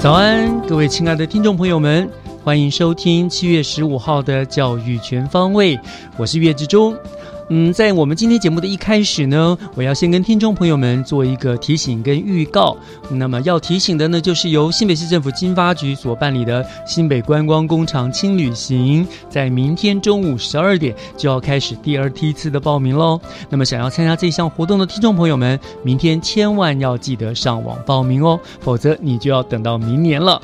早安，各位亲爱的听众朋友们，欢迎收听七月十五号的教育全方位，我是岳志忠。嗯，在我们今天节目的一开始呢，我要先跟听众朋友们做一个提醒跟预告。那么要提醒的呢，就是由新北市政府经发局所办理的新北观光工厂轻旅行，在明天中午十二点就要开始第二梯次的报名喽。那么想要参加这项活动的听众朋友们，明天千万要记得上网报名哦，否则你就要等到明年了。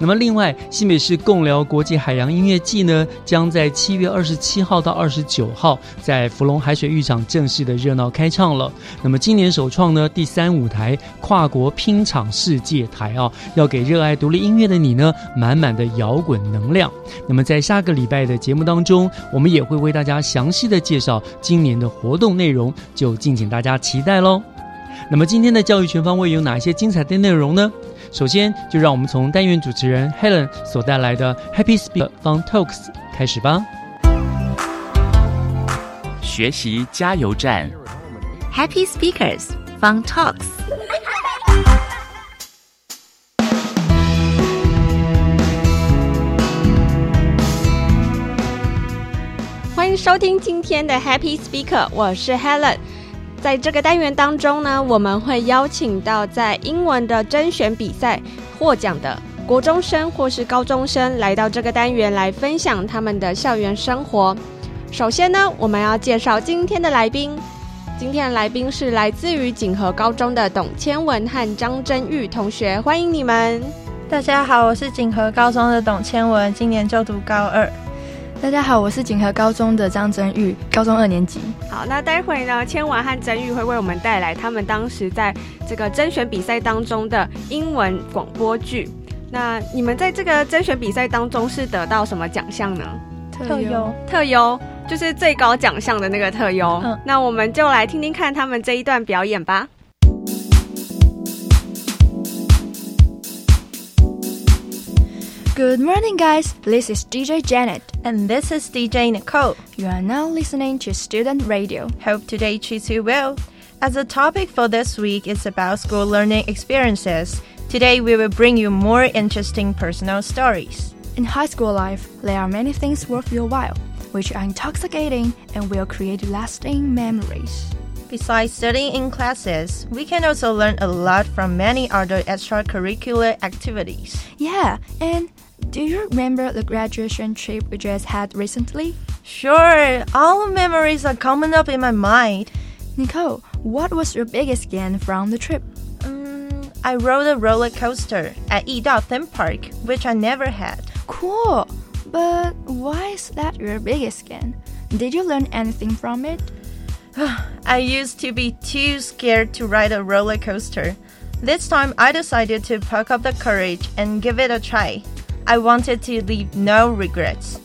那么，另外，新北市共聊国际海洋音乐季呢，将在七月二十七号到二十九号，在福隆海水浴场正式的热闹开唱了。那么，今年首创呢，第三舞台跨国拼场世界台啊，要给热爱独立音乐的你呢，满满的摇滚能量。那么，在下个礼拜的节目当中，我们也会为大家详细的介绍今年的活动内容，就敬请大家期待喽。那么，今天的教育全方位有哪些精彩的内容呢？首先，就让我们从单元主持人 Helen 所带来的 Happy Speak Fun Talks 开始吧。学习加油站，Happy Speakers Fun Talks。欢迎收听今天的 Happy Speaker，我是 Helen。在这个单元当中呢，我们会邀请到在英文的甄选比赛获奖的国中生或是高中生来到这个单元来分享他们的校园生活。首先呢，我们要介绍今天的来宾。今天的来宾是来自于锦和高中的董千文和张真玉同学，欢迎你们！大家好，我是锦和高中的董千文，今年就读高二。大家好，我是锦和高中的张真玉，高中二年级。好，那待会呢，千婉和真玉会为我们带来他们当时在这个甄选比赛当中的英文广播剧。那你们在这个甄选比赛当中是得到什么奖项呢？特优，特优就是最高奖项的那个特优。嗯，那我们就来听听看他们这一段表演吧。Good morning, guys. This is DJ Janet. And this is DJ Nicole. You are now listening to Student Radio. Hope today treats you well. As the topic for this week is about school learning experiences, today we will bring you more interesting personal stories. In high school life, there are many things worth your while, which are intoxicating and will create lasting memories. Besides studying in classes, we can also learn a lot from many other extracurricular activities. Yeah, and do you remember the graduation trip we just had recently? Sure, all the memories are coming up in my mind. Nicole, what was your biggest gain from the trip? Um, I rode a roller coaster at Yidao theme park, which I never had. Cool, but why is that your biggest gain? Did you learn anything from it? I used to be too scared to ride a roller coaster. This time I decided to pluck up the courage and give it a try. I wanted to leave no regrets.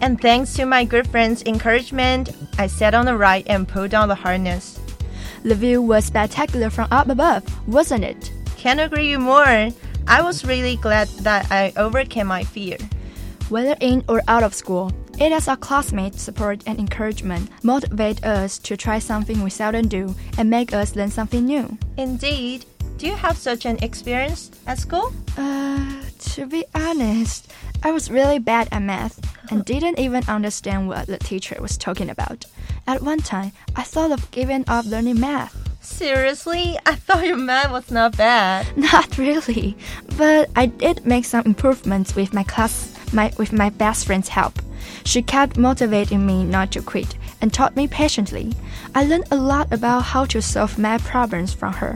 And thanks to my good friend's encouragement, I sat on the ride and pulled on the harness. The view was spectacular from up above, wasn't it? Can't agree more. I was really glad that I overcame my fear. Whether in or out of school, It is our classmates' support and encouragement motivate us to try something we seldom do and make us learn something new. Indeed. Do you have such an experience at school? Uh, to be honest, I was really bad at math and didn't even understand what the teacher was talking about. At one time, I thought of giving up learning math. Seriously? I thought your math was not bad. Not really, but I did make some improvements with my class, my with my best friend's help. She kept motivating me not to quit and taught me patiently. I learned a lot about how to solve math problems from her.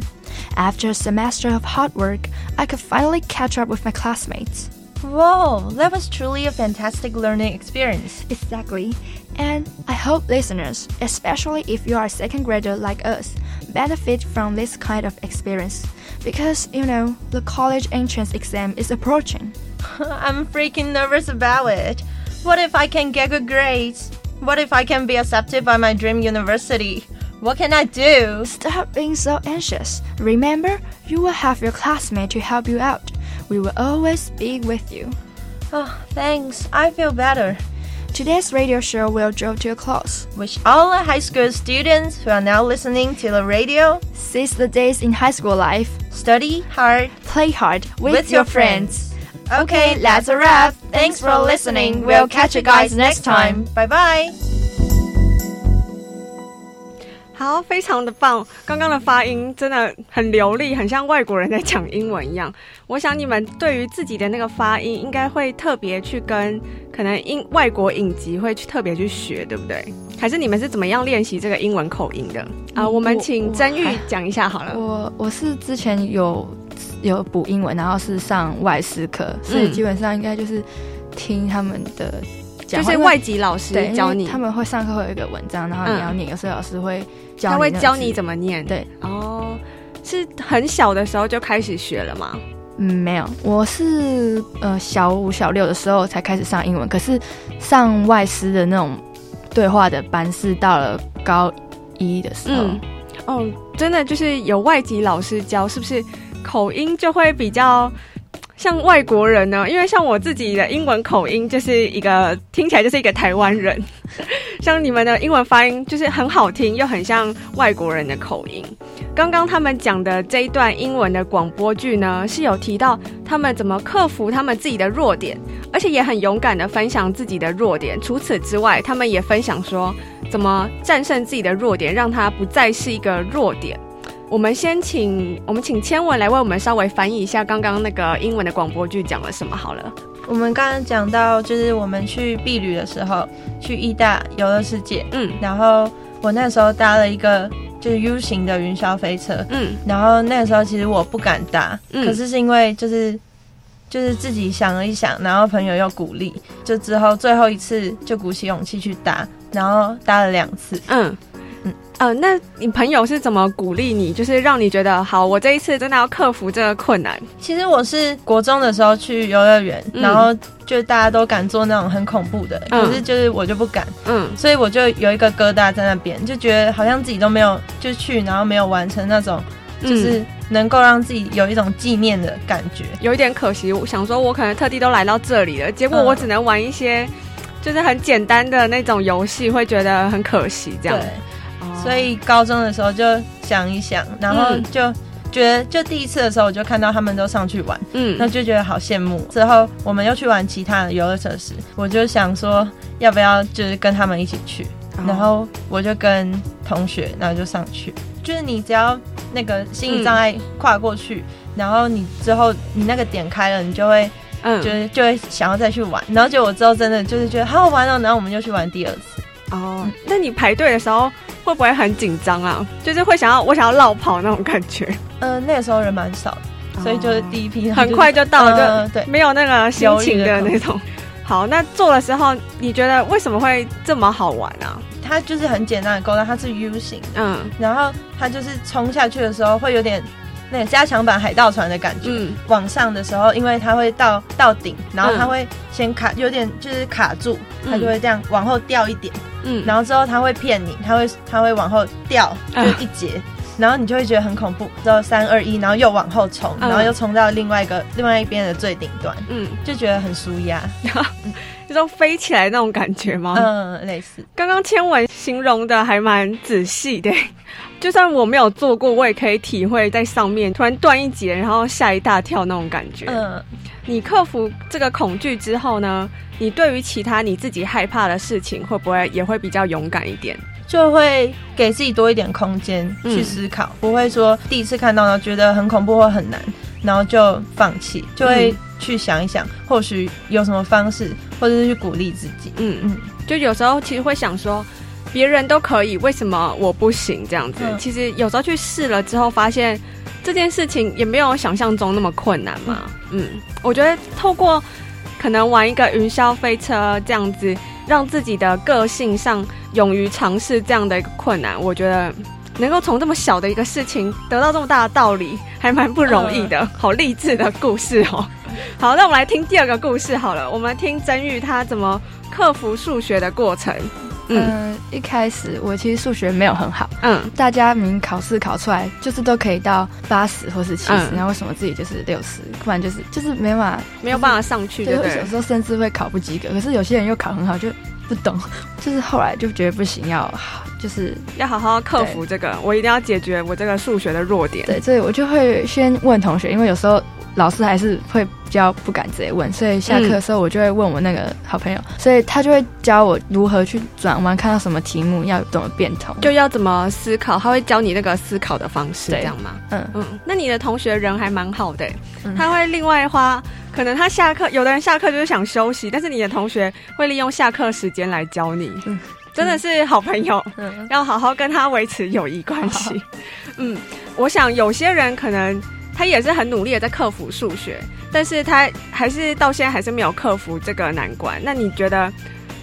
After a semester of hard work, I could finally catch up with my classmates. Whoa, that was truly a fantastic learning experience. Exactly. And I hope listeners, especially if you are a second grader like us, benefit from this kind of experience. Because, you know, the college entrance exam is approaching. I'm freaking nervous about it. What if I can get good grades? What if I can be accepted by my dream university? What can I do? Stop being so anxious. Remember, you will have your classmate to help you out. We will always be with you. Oh, thanks. I feel better. Today's radio show will draw to a close. Wish all the high school students who are now listening to the radio Seize the days in high school life. study hard Play hard with, with your friends. Okay, that's a wrap. Thanks for listening. We'll catch you guys next time. Bye bye. 好，非常的棒！刚刚的发音真的很流利，很像外国人在讲英文一样。我想你们对于自己的那个发音，应该会特别去跟可能英外国影集会去特别去学，对不对？还是你们是怎么样练习这个英文口音的啊？我们请曾玉讲一下好了。我我是之前有有补英文，然后是上外事课，所以基本上应该就是听他们的就是外籍老师对教你，他们会上课会有一个文章，然后你要念，有时候老师会教他会教你怎么念。对，哦，是很小的时候就开始学了吗？嗯没有，我是呃小五小六的时候才开始上英文，可是上外师的那种对话的班是到了高一的时候。嗯，哦，真的就是有外籍老师教，是不是口音就会比较像外国人呢？因为像我自己的英文口音就是一个听起来就是一个台湾人，像你们的英文发音就是很好听，又很像外国人的口音。刚刚他们讲的这一段英文的广播剧呢，是有提到他们怎么克服他们自己的弱点，而且也很勇敢的分享自己的弱点。除此之外，他们也分享说怎么战胜自己的弱点，让它不再是一个弱点。我们先请我们请千文来为我们稍微翻译一下刚刚那个英文的广播剧讲了什么好了。我们刚刚讲到，就是我们去避旅的时候，去义大游乐世界，嗯然后我那时候搭了一个就是 U 型的云霄飞车，嗯然后那个时候其实我不敢搭，嗯可是是因为就是就是自己想了一想，然后朋友又鼓励，就之后最后一次就鼓起勇气去搭，然后搭了两次。嗯嗯呃，那你朋友是怎么鼓励你？就是让你觉得好，我这一次真的要克服这个困难。其实我是国中的时候去游乐园，嗯然后就大家都敢做那种很恐怖的，嗯可是就是我就不敢，嗯所以我就有一个疙瘩在那边，就觉得好像自己都没有就去，然后没有完成那种，就是能够让自己有一种纪念的感觉。有一点可惜，我想说，我可能特地都来到这里了，结果嗯我只能玩一些就是很简单的那种游戏，会觉得很可惜这样。所以高中的时候就想一想，然后嗯就觉得，就第一次的时候我就看到他们都上去玩，嗯那就觉得好羡慕。之后我们又去玩其他的游乐设施，我就想说要不要就是跟他们一起去，哦然后我就跟同学，然后就上去。就是你只要那个心理障碍跨过去，然后你之后你那个点开了，你就会嗯就是就会想要再去玩。然后结果之后真的就是觉得好好玩哦，然后我们就去玩第二次。哦，那你排队的时候会不会很紧张啊？就是会想要我想要绕跑那种感觉，嗯、那个时候人蛮少的，所以就是第一批很快就到了，就呃对，没有那个心情的那种。好，那做的时候你觉得为什么会这么好玩啊？它就是很简单的勾搭，它是 U 型，嗯然后它就是冲下去的时候会有点那个加强版海盗船的感觉。嗯往上的时候，因为它会到到顶，然后它嗯会先卡，有点就是卡住，它嗯就会这样往后掉一点，嗯，然后之后它会骗你，它会它会往后掉，就嗯一节，然后你就会觉得很恐怖，之后三二一，然后又往后冲，嗯然后又冲到另外一个另外一边的最顶端，嗯，就觉得很舒压。就说飞起来那种感觉吗？嗯，类似。刚刚千文形容的还蛮仔细的，就算我没有做过，我也可以体会在上面突然断一截，然后吓一大跳那种感觉。嗯，你克服这个恐惧之后呢，你对于其他你自己害怕的事情，会不会也会比较勇敢一点？就会给自己多一点空间嗯去思考，不会说第一次看到呢觉得很恐怖或很难，然后就放弃，就会去想一想，或许有什么方式，或者是去鼓励自己。嗯嗯，就有时候其实会想说，别人都可以，为什么我不行？这样子，嗯其实有时候去试了之后，发现这件事情也没有想象中那么困难嘛。嗯，我觉得透过可能玩一个云霄飞车这样子，让自己的个性上勇于尝试这样的一个困难，我觉得。能够从这么小的一个事情得到这么大的道理，还蛮不容易的。好励志的故事哦！好，那我们来听第二个故事好了。我们听曾玉他怎么克服数学的过程。嗯嗯，一开始我其实数学没有很好，嗯大家明明考试考出来就是都可以到八十或是七十、嗯然后为什么自己就是六十？不然就是就是没办法，没有办法上去，对对有？时候甚至会考不及格。可是有些人又考很好，就不懂，就是后来就觉得不行，要就是要好好克服这个，我一定要解决我这个数学的弱点。对，所以我就会先问同学，因为有时候老师还是会比较不敢直接问，所以下课的时候我就会问我那个好朋友，所以他就会教我如何去转弯，看到什么题目要怎么变通。就要怎么思考，他会教你那个思考的方式，这样吗？嗯，嗯，那你的同学人还蛮好的欸、嗯。他会另外花，可能他下课，有的人下课就是想休息，但是你的同学会利用下课时间来教你，嗯。真的是好朋友，嗯。要好好跟他维持友谊关系。嗯，我想有些人可能他也是很努力的在克服数学，但是他还是到现在还是没有克服这个难关。那你觉得，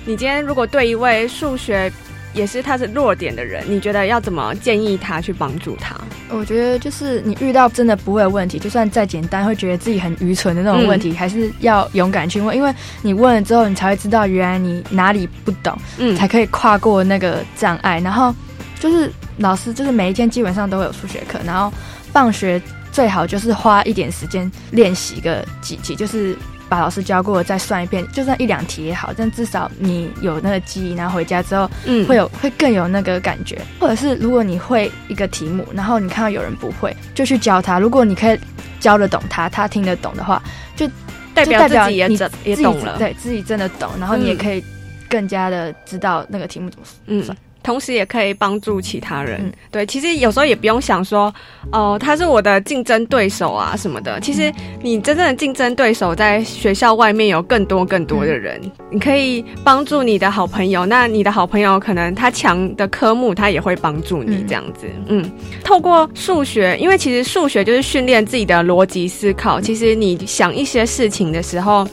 你今天如果对一位数学也是他是弱点的人，你觉得要怎么建议他去帮助他？我觉得就是你遇到真的不会的问题，就算再简单，会觉得自己很愚蠢的那种问题，还是要勇敢去问，因为你问了之后，你才会知道原来你哪里不懂，嗯才可以跨过那个障碍。然后就是老师，就是每一天基本上都会有数学课，然后放学最好就是花一点时间练习个几题，就是。把老师教过的再算一遍，就算一两题也好，但至少你有那个记忆，然后回家之后嗯会有会更有那个感觉，或者是如果你会一个题目，然后你看到有人不会，就去教他。如果你可以教得懂他，他听得懂的话，就代表自己也懂了，对自己真的懂，然后你也嗯可以更加的知道那个题目怎么嗯算。同时也可以帮助其他人。嗯对，其实有时候也不用想说，哦、他是我的竞争对手啊什么的。其实你真正的竞争对手在学校外面有更多更多的人，你可以帮助你的好朋友。那你的好朋友可能他强的科目，他也会帮助你嗯这样子。嗯，透过数学，因为其实数学就是训练自己的逻辑思考。其实你想一些事情的时候。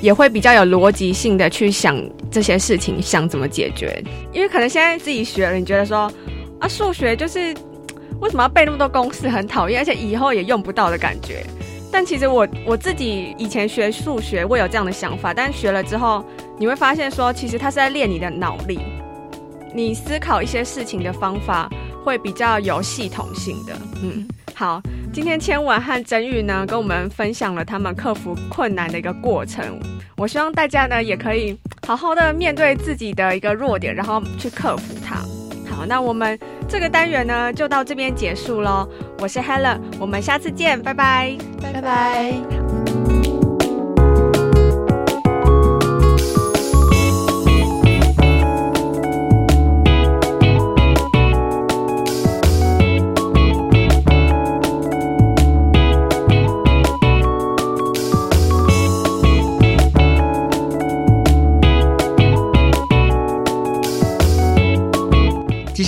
也会比较有逻辑性的去想这些事情，想怎么解决。因为可能现在自己学了，你觉得说啊，数学就是为什么要背那么多公式，很讨厌，而且以后也用不到的感觉。但其实我我自己以前学数学，我有这样的想法，但学了之后，你会发现说，其实它是在练你的脑力，你思考一些事情的方法会比较有系统性的。嗯，好，今天千文和真宇呢，跟我们分享了他们克服困难的一个过程。我希望大家呢，也可以好好的面对自己的一个弱点，然后去克服它。好，那我们这个单元呢，就到这边结束喽。我是 Helen，我们下次见，拜拜。拜拜。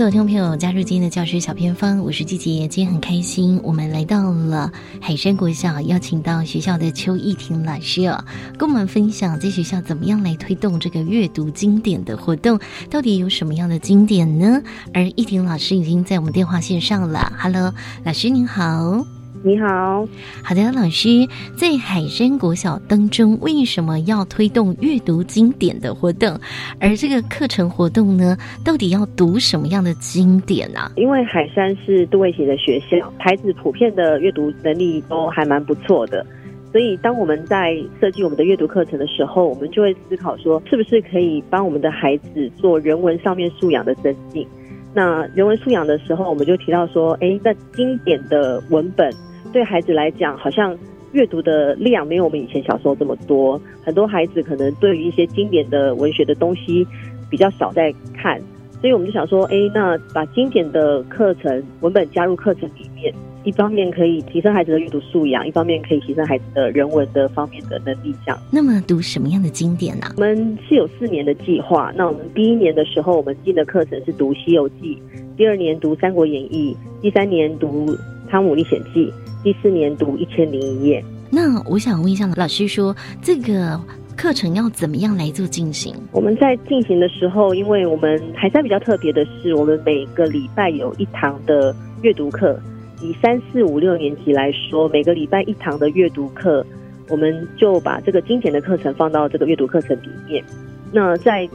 所有听众朋友加入今天的教学小偏方，我是季杰。今天很开心，我们来到了海山国小，邀请到学校的邱艺婷老师哦，跟我们分享在学校怎么样来推动这个阅读经典的活动，到底有什么样的经典呢？而艺婷老师已经在我们电话线上了，Hello，老师您好。你好，好的，老师，在海山国小当中，为什么要推动阅读经典的活动？而这个课程活动呢，到底要读什么样的经典呢？因为海山是杜位型的学校，孩子普遍的阅读能力都还蛮不错的，所以当我们在设计我们的阅读课程的时候，我们就会思考说，是不是可以帮我们的孩子做人文上面素养的增进？那人文素养的时候，我们就提到说，哎，那经典的文本。对孩子来讲，好像阅读的量没有我们以前小时候这么多。很多孩子可能对于一些经典的文学的东西比较少在看，所以我们就想说，哎，那把经典的课程文本加入课程里面，一方面可以提升孩子的阅读素养，一方面可以提升孩子的人文的方面的能力。这样。那么读什么样的经典呢？我们是有四年的计划。那我们第一年的时候，我们进的课程是读《西游记》，第二年读《三国演义》，第三年读《汤姆历险记》。第四年读一千零一夜。那我想问一下老师，说这个课程要怎么样来做进行？我们在进行的时候，因为我们还在比较特别的是，我们每个礼拜有一堂的阅读课。以三四五六年级来说，每个礼拜一堂的阅读课，我们就把这个经典的课程放到这个阅读课程里面。那在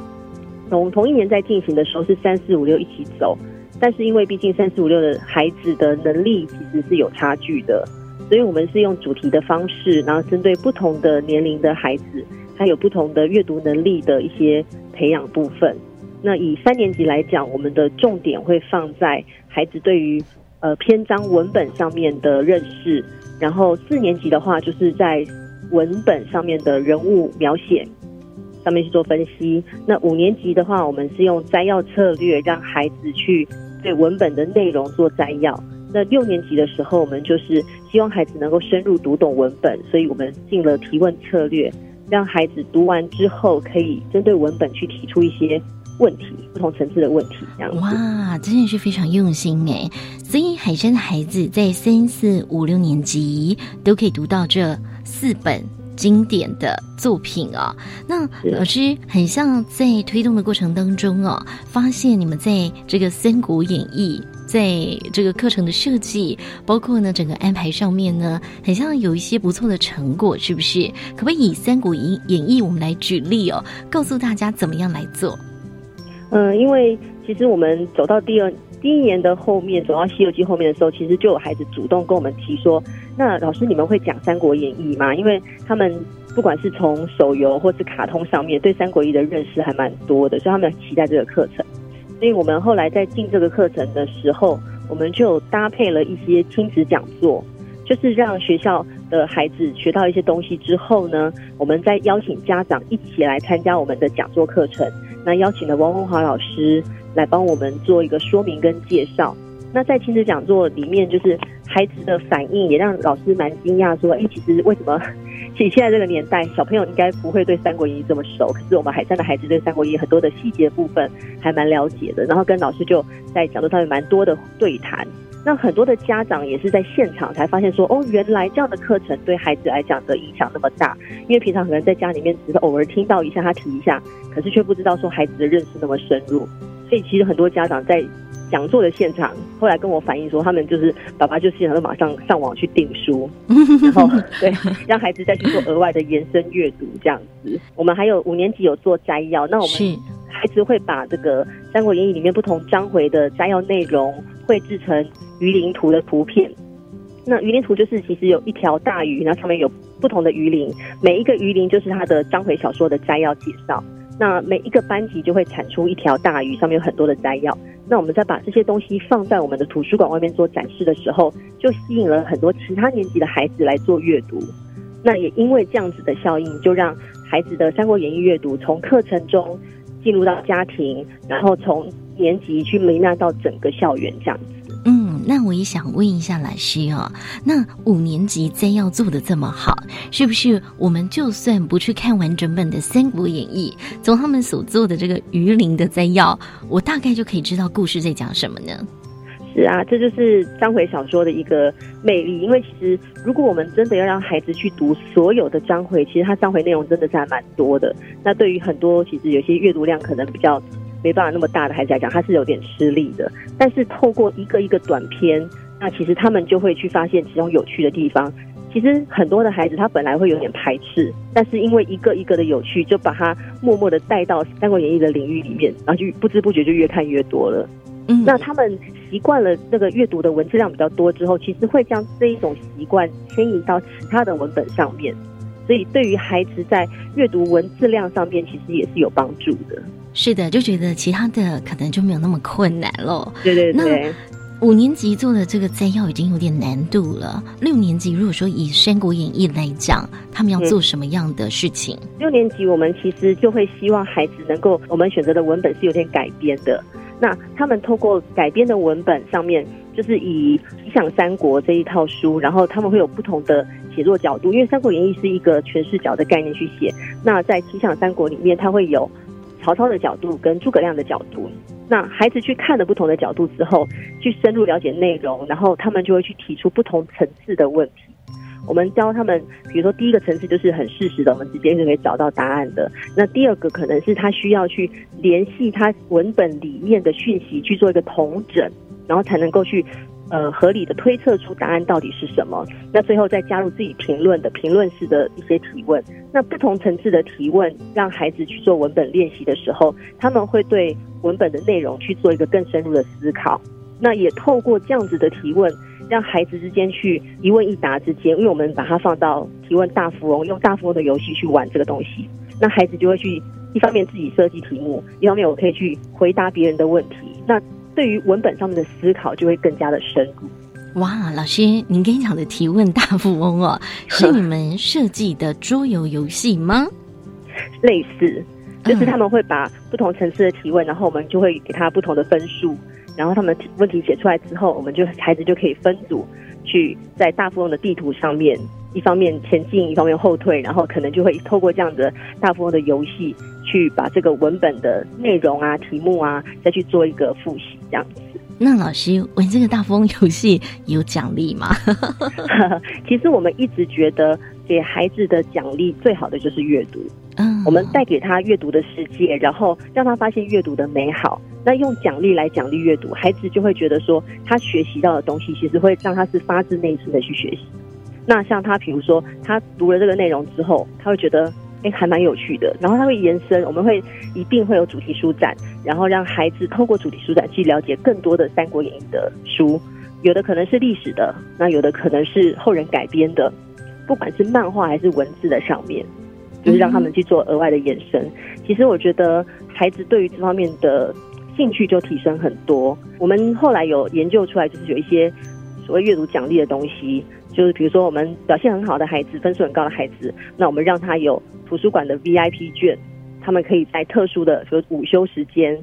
同同一年在进行的时候，是三四五六一起走。但是因为毕竟三四五六的孩子的能力其实是有差距的，所以我们是用主题的方式，然后针对不同的年龄的孩子，他有不同的阅读能力的一些培养部分。那以三年级来讲，我们的重点会放在孩子对于呃篇章文本上面的认识，然后四年级的话就是在文本上面的人物描写。上面去做分析。那五年级的话，我们是用摘要策略，让孩子去对文本的内容做摘要。那六年级的时候，我们就是希望孩子能够深入读懂文本，所以我们进了提问策略，让孩子读完之后可以针对文本去提出一些问题，不同层次的问题。这样哇，真的是非常用心哎！所以海山的孩子在三四五六年级都可以读到这四本。经典的作品啊，那老师很像在推动的过程当中哦，发现你们在这个《三国演义》在这个课程的设计，包括呢整个安排上面呢，很像有一些不错的成果，是不是？可不可以以《三国演演义》我们来举例哦，告诉大家怎么样来做？嗯，因为其实我们走到第二。第一年的后面，走到《西游记》后面的时候，其实就有孩子主动跟我们提说：“那老师，你们会讲《三国演义》吗？”因为他们不管是从手游或是卡通上面对《三国演义》的认识还蛮多的，所以他们很期待这个课程。所以我们后来在进这个课程的时候，我们就搭配了一些亲子讲座，就是让学校的孩子学到一些东西之后呢，我们再邀请家长一起来参加我们的讲座课程。那邀请了王文华老师。来帮我们做一个说明跟介绍。那在亲子讲座里面，就是孩子的反应也让老师蛮惊讶，说：“哎，其实为什么？其实现在这个年代，小朋友应该不会对《三国演义》这么熟，可是我们海山的孩子对《三国演义》很多的细节部分还蛮了解的。然后跟老师就在讲座上面蛮多的对谈。那很多的家长也是在现场才发现说：哦，原来这样的课程对孩子来讲的影响那么大。因为平常可能在家里面只是偶尔听到一下，他提一下，可是却不知道说孩子的认识那么深入。”所以其实很多家长在讲座的现场，后来跟我反映说，他们就是爸爸就现场就马上上网去订书，然后对让孩子再去做额外的延伸阅读这样子。我们还有五年级有做摘要，那我们孩子会把这个《三国演义》里面不同章回的摘要内容绘制成鱼鳞图的图片。那鱼鳞图就是其实有一条大鱼，然后上面有不同的鱼鳞，每一个鱼鳞就是它的章回小说的摘要介绍。那每一个班级就会产出一条大鱼，上面有很多的摘要。那我们再把这些东西放在我们的图书馆外面做展示的时候，就吸引了很多其他年级的孩子来做阅读。那也因为这样子的效应，就让孩子的《三国演义》阅读从课程中进入到家庭，然后从年级去弥漫到整个校园这样子。那我也想问一下老师哦，那五年级摘要做的这么好，是不是我们就算不去看完整本的《三国演义》，从他们所做的这个鱼鳞的摘要，我大概就可以知道故事在讲什么呢？是啊，这就是章回小说的一个魅力。因为其实，如果我们真的要让孩子去读所有的章回，其实它章回内容真的是还蛮多的。那对于很多其实有些阅读量可能比较没办法那么大的孩子来讲，他是有点吃力的。但是透过一个一个短片，那其实他们就会去发现其中有趣的地方。其实很多的孩子他本来会有点排斥，但是因为一个一个的有趣，就把他默默的带到《三国演义》的领域里面，然后就不知不觉就越看越多了。嗯，那他们习惯了那个阅读的文字量比较多之后，其实会将这一种习惯迁移到其他的文本上面，所以对于孩子在阅读文字量上面，其实也是有帮助的。是的，就觉得其他的可能就没有那么困难喽。对对对。五年级做的这个摘要已经有点难度了。六年级如果说以《三国演义》来讲，他们要做什么样的事情？六年级我们其实就会希望孩子能够，我们选择的文本是有点改编的。那他们透过改编的文本上面，就是以《理想三国》这一套书，然后他们会有不同的写作角度，因为《三国演义》是一个全视角的概念去写。那在《理想三国》里面，它会有曹操的角度跟诸葛亮的角度。那孩子去看了不同的角度之后，去深入了解内容，然后他们就会去提出不同层次的问题。我们教他们，比如说第一个层次就是很事实的，我们直接就可以找到答案的。那第二个可能是他需要去联系他文本里面的讯息去做一个统整，然后才能够去呃合理的推测出答案到底是什么。那最后再加入自己评论的评论式的一些提问。那不同层次的提问，让孩子去做文本练习的时候，他们会对文本的内容去做一个更深入的思考。那也透过这样子的提问。让孩子之间去一问一答之间，因为我们把它放到提问大富翁，用大富翁的游戏去玩这个东西，那孩子就会去一方面自己设计题目，一方面我可以去回答别人的问题。那对于文本上面的思考就会更加的深入。哇，老师，您刚讲的提问大富翁哦，是你们设计的桌游游戏吗？类似，就是他们会把不同层次的提问，然后我们就会给他不同的分数。然后他们问题写出来之后，我们就孩子就可以分组去在大富翁的地图上面，一方面前进，一方面后退，然后可能就会透过这样的大富翁的游戏，去把这个文本的内容啊、题目啊，再去做一个复习，这样子。那老师玩这个大富翁游戏有奖励吗？其实我们一直觉得给孩子的奖励最好的就是阅读。嗯，我们带给他阅读的世界，然后让他发现阅读的美好。那用奖励来奖励阅读，孩子就会觉得说，他学习到的东西其实会让他是发自内心的去学习。那像他，比如说他读了这个内容之后，他会觉得，哎，还蛮有趣的。然后它会延伸，我们会一定会有主题书展，然后让孩子透过主题书展去了解更多的《三国演义》的书。有的可能是历史的，那有的可能是后人改编的，不管是漫画还是文字的上面，就是让他们去做额外的延伸。其实我觉得孩子对于这方面的。兴趣就提升很多。我们后来有研究出来，就是有一些所谓阅读奖励的东西，就是比如说我们表现很好的孩子，分数很高的孩子，那我们让他有图书馆的 VIP 券，他们可以在特殊的，比如午休时间，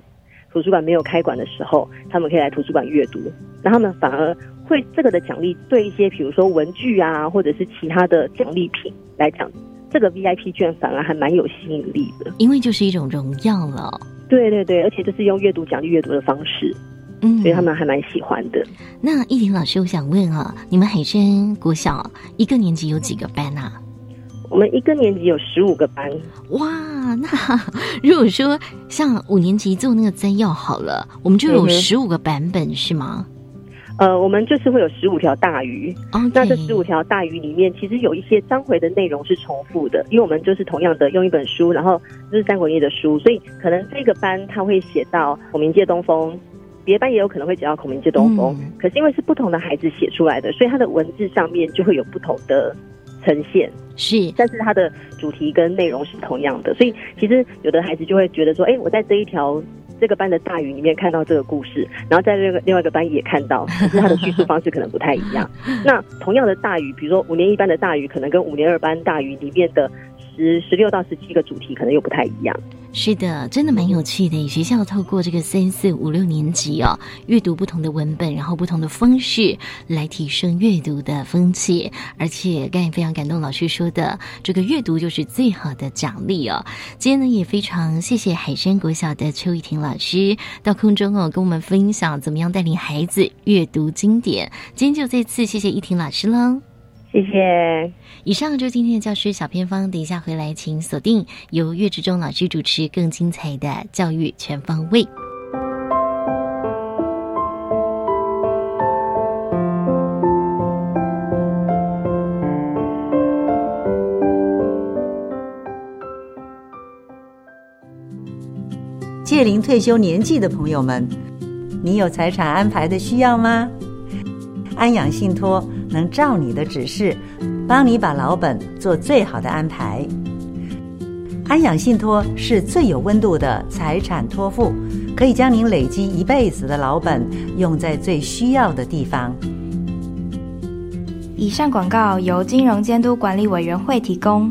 图书馆没有开馆的时候，他们可以来图书馆阅读。那他们反而会这个的奖励，对一些比如说文具啊，或者是其他的奖励品来讲，这个 VIP 券反而还蛮有吸引力的，因为就是一种荣耀了。对对对，而且这是用阅读奖励阅读的方式，嗯，所以他们还蛮喜欢的。那依林老师，我想问啊，你们海山国小一个年级有几个班啊？我们一个年级有十五个班。哇，那如果说像五年级做那个摘要好了，我们就有十五个版本是吗？呃，我们就是会有十五条大鱼，那这十五条大鱼里面，其实有一些章回的内容是重复的，因为我们就是同样的用一本书，然后就是《三国演义》的书，所以可能这个班他会写到孔明借东风，别班也有可能会讲到孔明借东风，可是因为是不同的孩子写出来的，所以他的文字上面就会有不同的呈现，是，但是它的主题跟内容是同样的，所以其实有的孩子就会觉得说，哎，我在这一条。这个班的大鱼里面看到这个故事，然后在另个另外一个班也看到，可是他的叙述方式可能不太一样。那同样的大鱼，比如说五年一班的大鱼，可能跟五年二班大鱼里面的十十六到十七个主题可能又不太一样。是的，真的蛮有趣的。学校透过这个三四五六年级哦，阅读不同的文本，然后不同的方式来提升阅读的风气。而且刚才非常感动，老师说的这个阅读就是最好的奖励哦。今天呢，也非常谢谢海山国小的邱怡婷老师到空中哦，跟我们分享怎么样带领孩子阅读经典。今天就这次谢谢怡婷老师喽。谢谢。以上就是今天的教师小偏方，等一下回来请锁定由岳志忠老师主持更精彩的教育全方位。届龄退休年纪的朋友们，你有财产安排的需要吗？安养信托。能照你的指示，帮你把老本做最好的安排。安养信托是最有温度的财产托付，可以将您累积一辈子的老本用在最需要的地方。以上广告由金融监督管理委员会提供。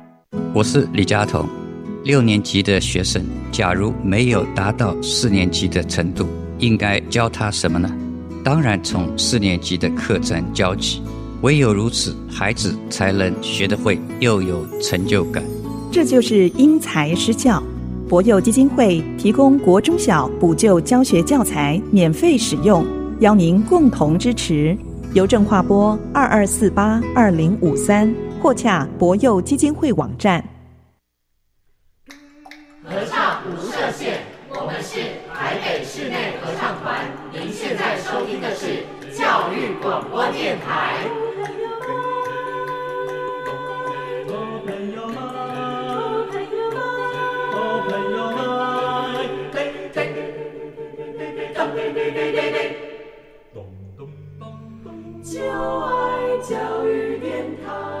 我是李佳彤，六年级的学生，假如没有达到四年级的程度，应该教他什么呢？当然从四年级的课程教起，唯有如此，孩子才能学得会，又有成就感。这就是因材施教。博幼基金会提供国中小补救教学教材免费使用，邀您共同支持。邮政划拨二二四八二零五三。或洽博幼基金会网站。合唱无设限，我们是台北室内合唱团。您现在收听的是教育广播电台。就爱教育电台。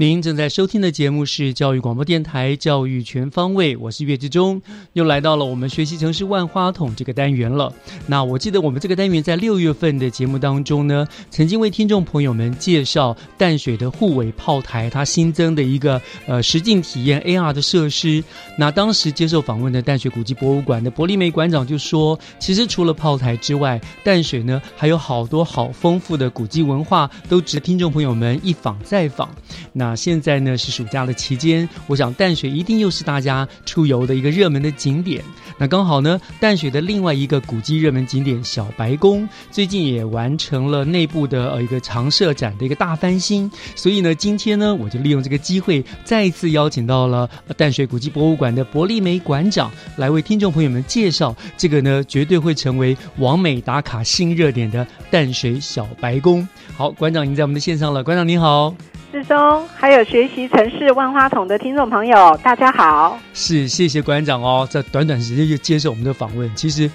您正在收听的节目是教育广播电台《教育全方位》，我是岳志忠，又来到了我们学习城市万花筒这个单元了。那我记得我们这个单元在六月份的节目当中呢，曾经为听众朋友们介绍淡水的护尾炮台，它新增的一个呃实境体验 AR 的设施。那当时接受访问的淡水古迹博物馆的伯利梅馆长就说，其实除了炮台之外，淡水呢还有好多好丰富的古迹文化，都值得听众朋友们一访再访。那现在呢是暑假的期间，我想淡水一定又是大家出游的一个热门的景点。那刚好呢，淡水的另外一个古迹热门景点小白宫，最近也完成了内部的呃一个常设展的一个大翻新。所以呢，今天呢，我就利用这个机会，再一次邀请到了淡水古迹博物馆的伯利梅馆长，来为听众朋友们介绍这个呢，绝对会成为完美打卡新热点的淡水小白宫。好，馆长已经在我们的线上了，馆长您好。志忠，还有学习城市万花筒的听众朋友，大家好。是，谢谢馆长哦，在短短时间就接受我们的访问。其实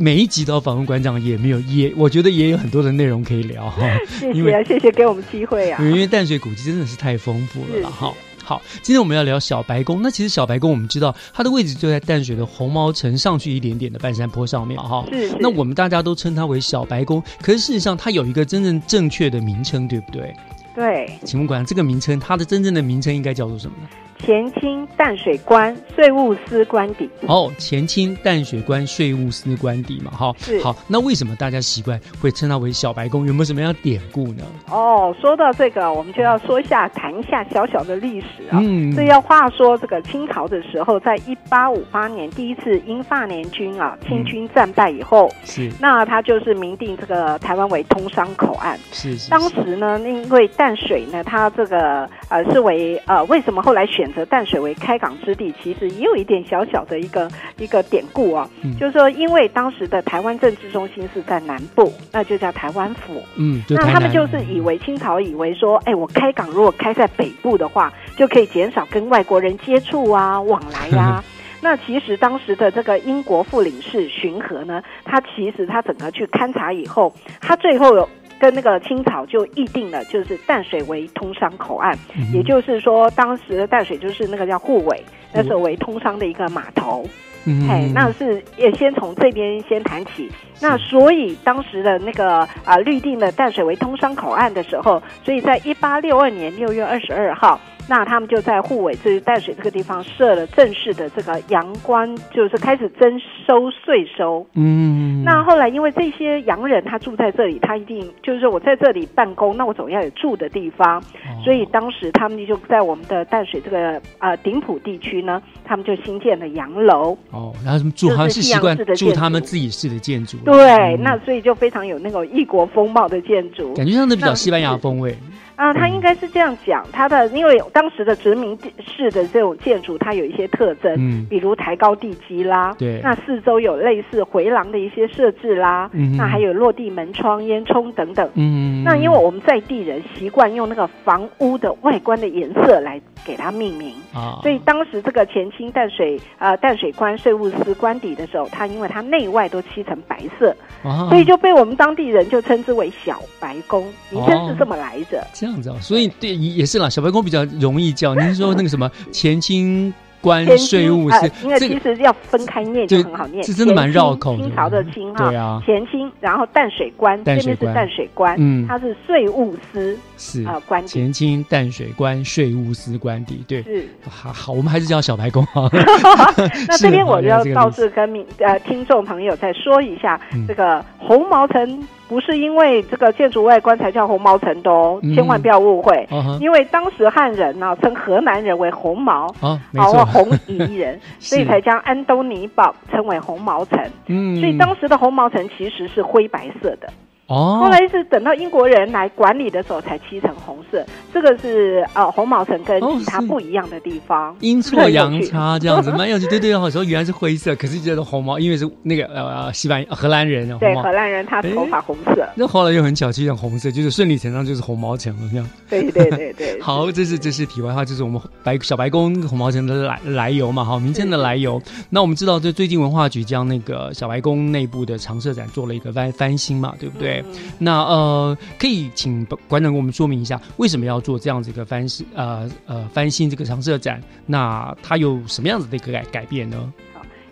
每一集都要访问馆长，也没有也，我觉得也有很多的内容可以聊哈。谢谢，谢谢给我们机会啊。因为淡水古迹真的是太丰富了哈。好，今天我们要聊小白宫。那其实小白宫，我们知道它的位置就在淡水的红毛城上去一点点的半山坡上面哈。是。那我们大家都称它为小白宫，可是事实上它有一个真正正确的名称，对不对？对，请问馆，这个名称它的真正的名称应该叫做什么呢？前清淡水关税务司官邸。哦，前清淡水关税务司官邸嘛，哈，是好。那为什么大家习惯会称它为小白宫？有没有什么样的典故呢？哦，说到这个，我们就要说一下，谈一下小小的历史啊。嗯这要话说，这个清朝的时候，在一八五八年第一次英法联军啊清军战败以后，是那他就是明定这个台湾为通商口岸。是是，当时呢，因为淡水呢，它这个呃是为呃为什么后来选择淡水为开港之地？其实也有一点小小的一个一个典故啊，嗯就是说因为当时的台湾政治中心是在南部，那就叫台湾府。嗯，那他们就是以为清朝以为说，哎，我开港如果开在北部的话，就可以减少跟外国人接触啊、往来呀、那其实当时的这个英国副领事巡河呢，他其实他整个去勘察以后，他最后有跟那个清朝就议定了，就是淡水为通商口岸，嗯也就是说，当时的淡水就是那个叫护尾，那时候为通商的一个码头。嗯嘿，那是也先从这边先谈起。那所以当时的那个啊、律定了淡水为通商口岸的时候，所以在一八六二年六月二十二号，那他们就在护尾，就是淡水这个地方设了正式的这个阳关，就是开始征收税收。嗯，那后来因为这些洋人他住在这里，他一定就是说我在这里办公，那我总要有住的地方，哦。所以当时他们就在我们的淡水这个呃顶埔地区呢，他们就新建了洋楼。哦，然后他们住就是好像是习惯住他们自己式的建筑，对，嗯。那所以就非常有那种异国风貌的建筑，感觉上都比较西班牙风味。啊，他应该是这样讲，他的因为当时的殖民地式的这种建筑，它有一些特征，嗯。比如抬高地基啦，对。那四周有类似回廊的一些设置啦，嗯那还有落地门窗、烟囱等等。嗯，那因为我们在地人习惯用那个房屋的外观的颜色来给它命名，啊，所以当时这个前清淡水呃淡水关税务司官邸的时候，它因为它内外都漆成白色，啊所以就被我们当地人就称之为小白宫，名称是这么来着。这样子啊，所以对也也是啦，小白宫比较容易叫。您是说那个什么 前清关税务因为其实要分开念就很好念，是真的蛮绕口的清朝的清哈，对啊前清，然后淡水关，淡水关这边是淡水关，嗯它是税务司是呃官邸。前清淡水关税务司官邸，对，是好好，我们还是叫小白宫啊。那这边我就要倒好原来这个意思是跟民呃听众朋友再说一下，嗯这个红毛城不是因为这个建筑外观才叫红毛城的哦，嗯。千万不要误会，因为当时汉人呢、称河南人为红毛，啊，红夷人，所以才将安东尼堡称为红毛城。嗯。所以当时的红毛城其实是灰白色的，哦，后来是等到英国人来管理的时候才漆成红色。这个是呃红毛城跟哦其他不一样的地方，阴错阳差这样子，蛮有趣。对对，有时候原来是灰色，可是觉得红毛，因为是那个呃西班牙荷兰人，对，荷兰人他头发红色，那后来又很巧，漆成红色，就是顺理成章就是红毛城了这样。对对对对。好，这是这是题外话，就是我们白小白宫红毛城的来来由嘛，哈，名称的来由。那我们知道，这最近文化局将那个小白宫内部的常设展做了一个翻翻新嘛，对不对？嗯那呃，可以请馆长给我们说明一下，为什么要做这样子一个翻新呃呃翻新这个常设展？那它有什么样子的一个改改变呢？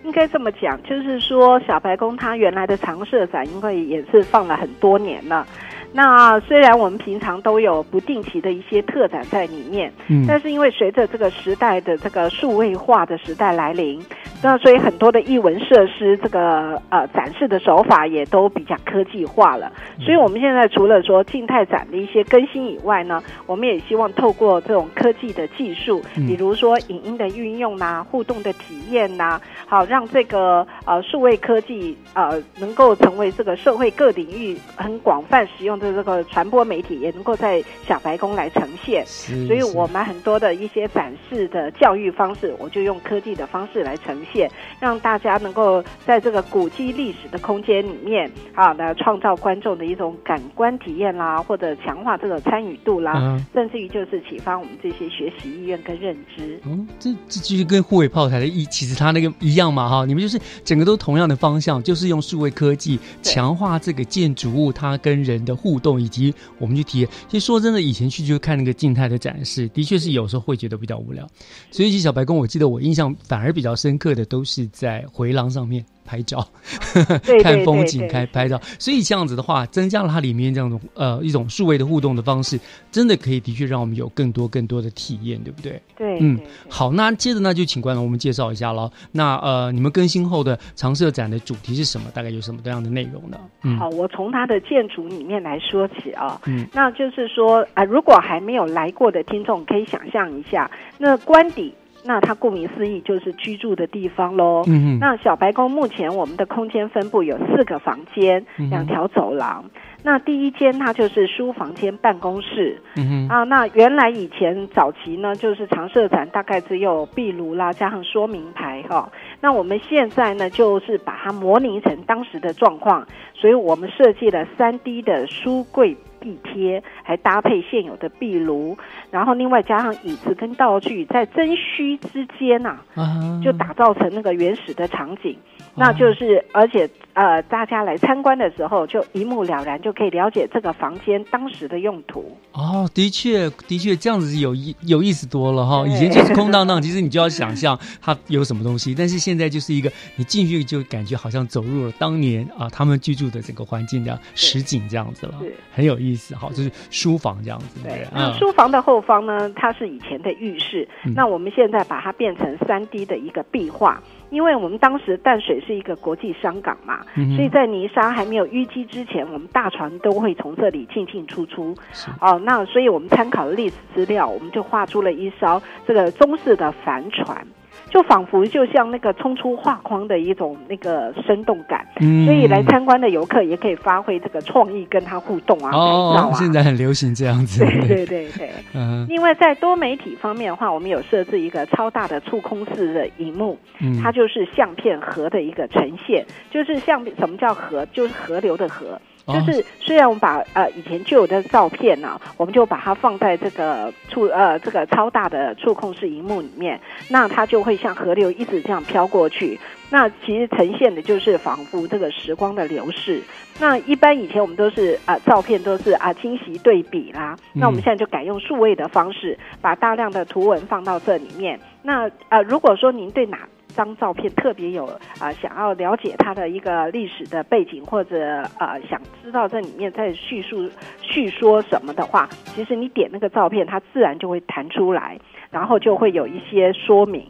应该这么讲，就是说小白宫它原来的常设展，因为也是放了很多年了。那虽然我们平常都有不定期的一些特展在里面，嗯但是因为随着这个时代的这个数位化的时代来临，那所以很多的艺文设施这个呃展示的手法也都比较科技化了。所以我们现在除了说静态展的一些更新以外呢，我们也希望透过这种科技的技术，嗯比如说影音的运用呐、互动的体验呐、好让这个呃数位科技呃能够成为这个社会各领域很广泛使用的这个传播媒体，也能够在小白宫来呈现。所以我们很多的一些展示的教育方式，我就用科技的方式来呈现，让大家能够在这个古迹历史的空间里面啊，来创造观众的一种感官体验啦，或者强化这个参与度啦，嗯甚至于就是启发我们这些学习意愿跟认知。嗯，这这就是跟护卫炮台的意，其实它那个一样嘛哈，你们就是整个都同样的方向，就是用数位科技强化这个建筑物它跟人的互动，以及我们去体验。其实说真的，以前去就看那个静态的展示，的确是有时候会觉得比较无聊。所以其实小白宫，我记得我印象反而比较深刻的的都是在回廊上面拍照，看风景、对开拍照。所以这样子的话，增加了它里面这样的呃一种数位的互动的方式，真的可以的确让我们有更多更多的体验，对不对？对嗯，好，那接着呢就请观众我们介绍一下喽。那呃，你们更新后的常设展的主题是什么？大概有什么这样的内容呢？嗯，好，我从它的建筑里面来说起啊，嗯那就是说啊、如果还没有来过的听众，可以想象一下，那官邸。那它顾名思义就是居住的地方喽。嗯哼。那小白宫目前我们的空间分布有四个房间，两条走廊。那第一间它就是书房间办公室，嗯哼。啊，那原来以前早期呢，就是常设展大概只有壁炉啦，加上说明牌哈、那我们现在呢，就是把它模拟成当时的状况，所以我们设计了三 D 的书柜壁贴，还搭配现有的壁炉，然后另外加上椅子跟道具，在真虚之间呐、啊，就打造成那个原始的场景。那就是，而且呃，大家来参观的时候就一目了然，就可以了解这个房间当时的用途。哦，的确，的确，这样子有意有意思多了哈。以前就是空荡荡，其实你就要想象它有什么东西，但是现在就是一个你进去就感觉好像走入了当年啊他们居住的整个环境这样实景这样子了，很有意思。哈，就是书房这样子，对？那嗯书房的后方呢，它是以前的浴室，嗯那我们现在把它变成三 D 的一个壁画。因为我们当时淡水是一个国际商港嘛，嗯所以在泥沙还没有淤积之前，我们大船都会从这里进进出出。哦，那所以我们参考了历史资料，我们就画出了一艘这个中式的帆船。就仿佛就像那个冲出画框的一种那个生动感，嗯所以来参观的游客也可以发挥这个创意，跟他互动啊，改造啊，。哦现在很流行这样子，对对对对。嗯另外，在多媒体方面的话，我们有设置一个超大的触控式的荧幕，嗯它就是相片河的一个呈现。就是相什么叫河？就是河流的河。哦就是虽然我们把呃以前旧的照片呢、我们就把它放在这个触呃这个超大的触控式荧幕里面，那它就会像河流一直这样飘过去。那其实呈现的就是仿佛这个时光的流逝。那一般以前我们都是啊、照片都是啊清晰对比啦，那我们嗯现在就改用数位的方式，把大量的图文放到这里面。那呃如果说您对哪张照片特别有啊、想要了解它的一个历史的背景，或者啊想知道这里面在叙述叙说什么的话，其实你点那个照片，它自然就会弹出来，然后就会有一些说明。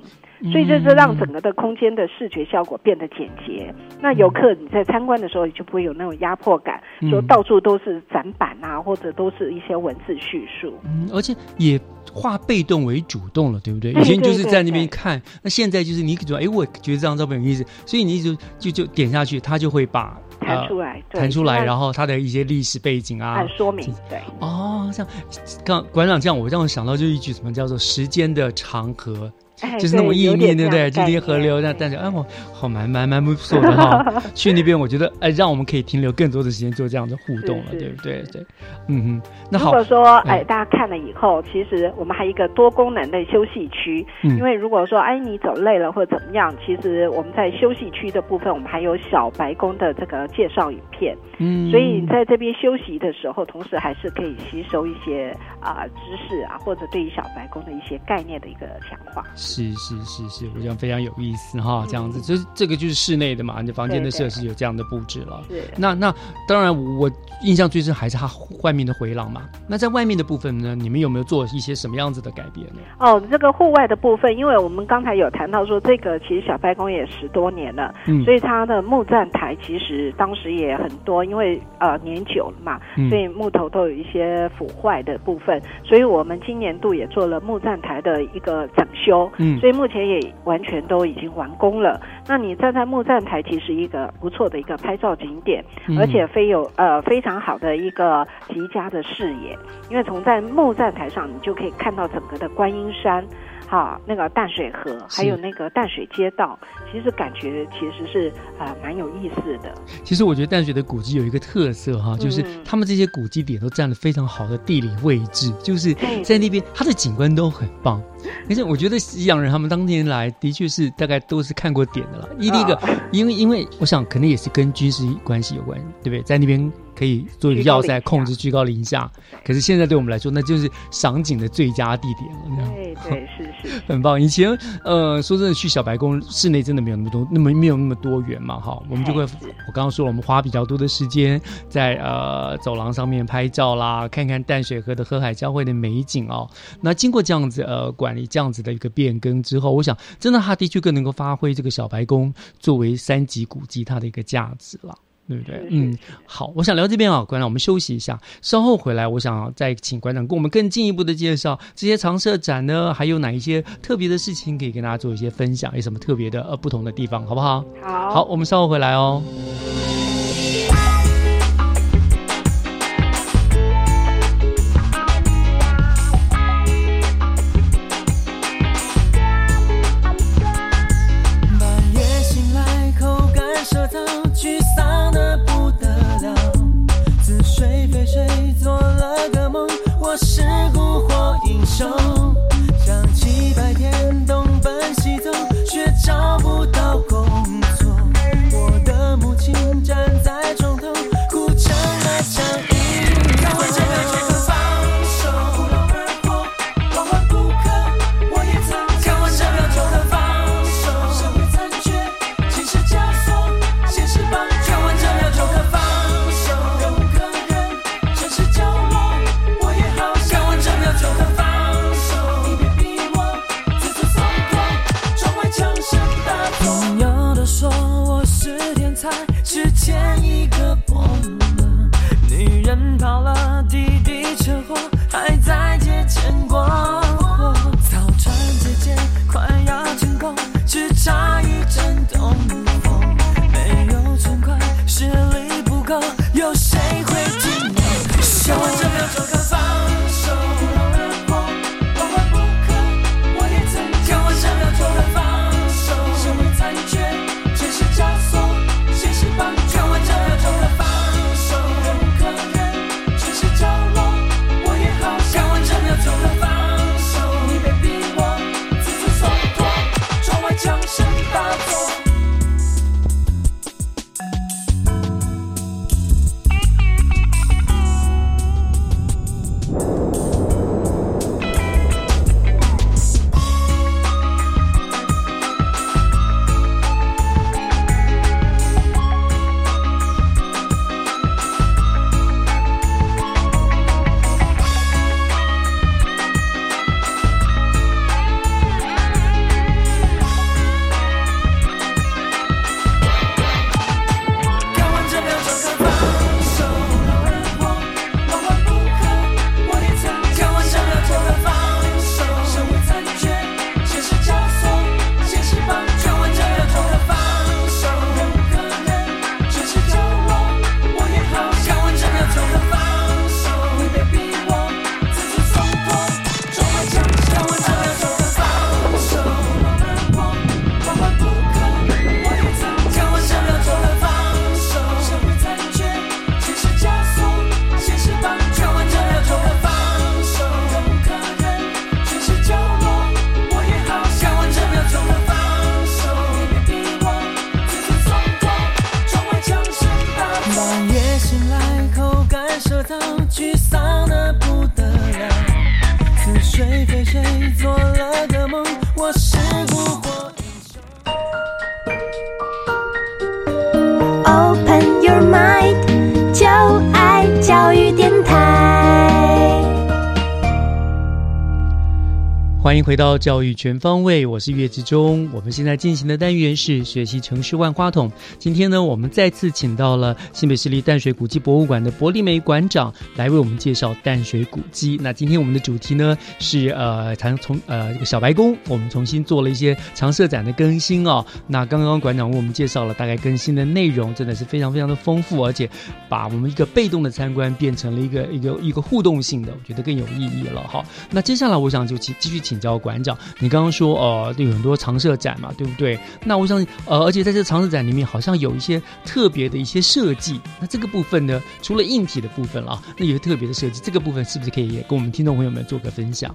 所以这是让整个的空间的视觉效果变得简洁。那游客你在参观的时候，你就不会有那种压迫感，嗯说到处都是展板啊，或者都是一些文字叙述。嗯，而且也化被动为主动了，对不对？以前就是在那边对看，那现在就是你觉得，哎，我觉得这张照片有意思，所以你就就就点下去，它就会把弹出来对弹出来，然后它的一些历史背景啊按，说明对。哦，像刚馆长这样，我让我想到就一句什么叫做时间的长河。哎就是那种对意念，对不对？就这些河流那，但是哎，我好蛮蛮蛮不错的哈。去那边，我觉得哎，让我们可以停留更多的时间做这样的互动了，对不对？对，嗯嗯。那好如，果说哎，哎大家看了以后，其实我们还有一个多功能的休息区。嗯因为如果说哎你走累了或者怎么样，其实我们在休息区的部分，我们还有小白宫的这个介绍影片。嗯所以你在这边休息的时候，同时还是可以吸收一些啊、知识啊，或者对于小白宫的一些概念的一个强化。是是是是，我觉得非常有意思哈，这样子，就是这个就是室内的嘛，你的房间的设施有这样的布置了。对那那当然，我印象最深还是它外面的回廊嘛。那在外面的部分呢，你们有没有做一些什么样子的改变呢？哦，这个户外的部分，因为我们刚才有谈到说，这个其实小白宫也十多年了，嗯所以它的木栈台其实当时也很多，因为呃年久了嘛，嗯所以木头都有一些腐坏的部分，所以我们今年度也做了木站台的一个整修，嗯所以目前也完全都已经完工了。那你站在木站台，其实一个不错的一个拍照景点，嗯而且非有呃非常好的一个极佳的视野，因为从在木站台上，你就可以看到整个的观音山。哈，那个淡水河，还有那个淡水街道，其实感觉其实是啊、呃蛮有意思的。其实我觉得淡水的古迹有一个特色哈，就是嗯他们这些古迹点都占了非常好的地理位置，就是在那边它的景观都很棒。而且我觉得西洋人他们当年来的确是大概都是看过点的了。一第一个，因为因为我想可能也是跟军事关系有关，对不对？在那边可以做一个要塞控制居高临下。可是现在对我们来说，那就是赏景的最佳地点了。对对是是，很棒。以前呃，说真的，去小白宫室内真的没有那么多，那么没有那么多元嘛，哈，我们就会我刚刚说了，我们花比较多的时间在呃走廊上面拍照啦，看看淡水河的河海交汇的美景哦。那经过这样子呃管理这样子的一个变更之后，我想真的它的确更能够发挥这个小白宫作为三级古迹它的一个价值了。对不对？嗯，好，我想聊这边啊，馆长，我们休息一下，稍后回来，我想再请馆长跟我们更进一步的介绍这些常设展呢，还有哪一些特别的事情可以跟大家做一些分享，有什么特别的呃不同的地方，好不好？好，好，我们稍后回来哦。欢迎回到教育全方位，我是岳志忠。我们现在进行的单元是学习城市万花筒。今天呢，我们再次请到了新北市立淡水古迹博物馆的柏利梅馆长来为我们介绍淡水古迹。那今天我们的主题呢是呃，谈从呃这个小白宫，我们重新做了一些常设展的更新哦。那刚刚馆长为我们介绍了大概更新的内容，真的是非常非常的丰富，而且把我们一个被动的参观变成了一个一个一个互动性的，我觉得更有意义了哈。那接下来我想就继继续请。教馆长，你刚刚说呃，有很多常设展嘛，对不对？那我想呃，而且在这个常设展里面，好像有一些特别的一些设计。那这个部分呢，除了硬体的部分了，那有些特别的设计，这个部分是不是可以也跟我们听众朋友们做个分享？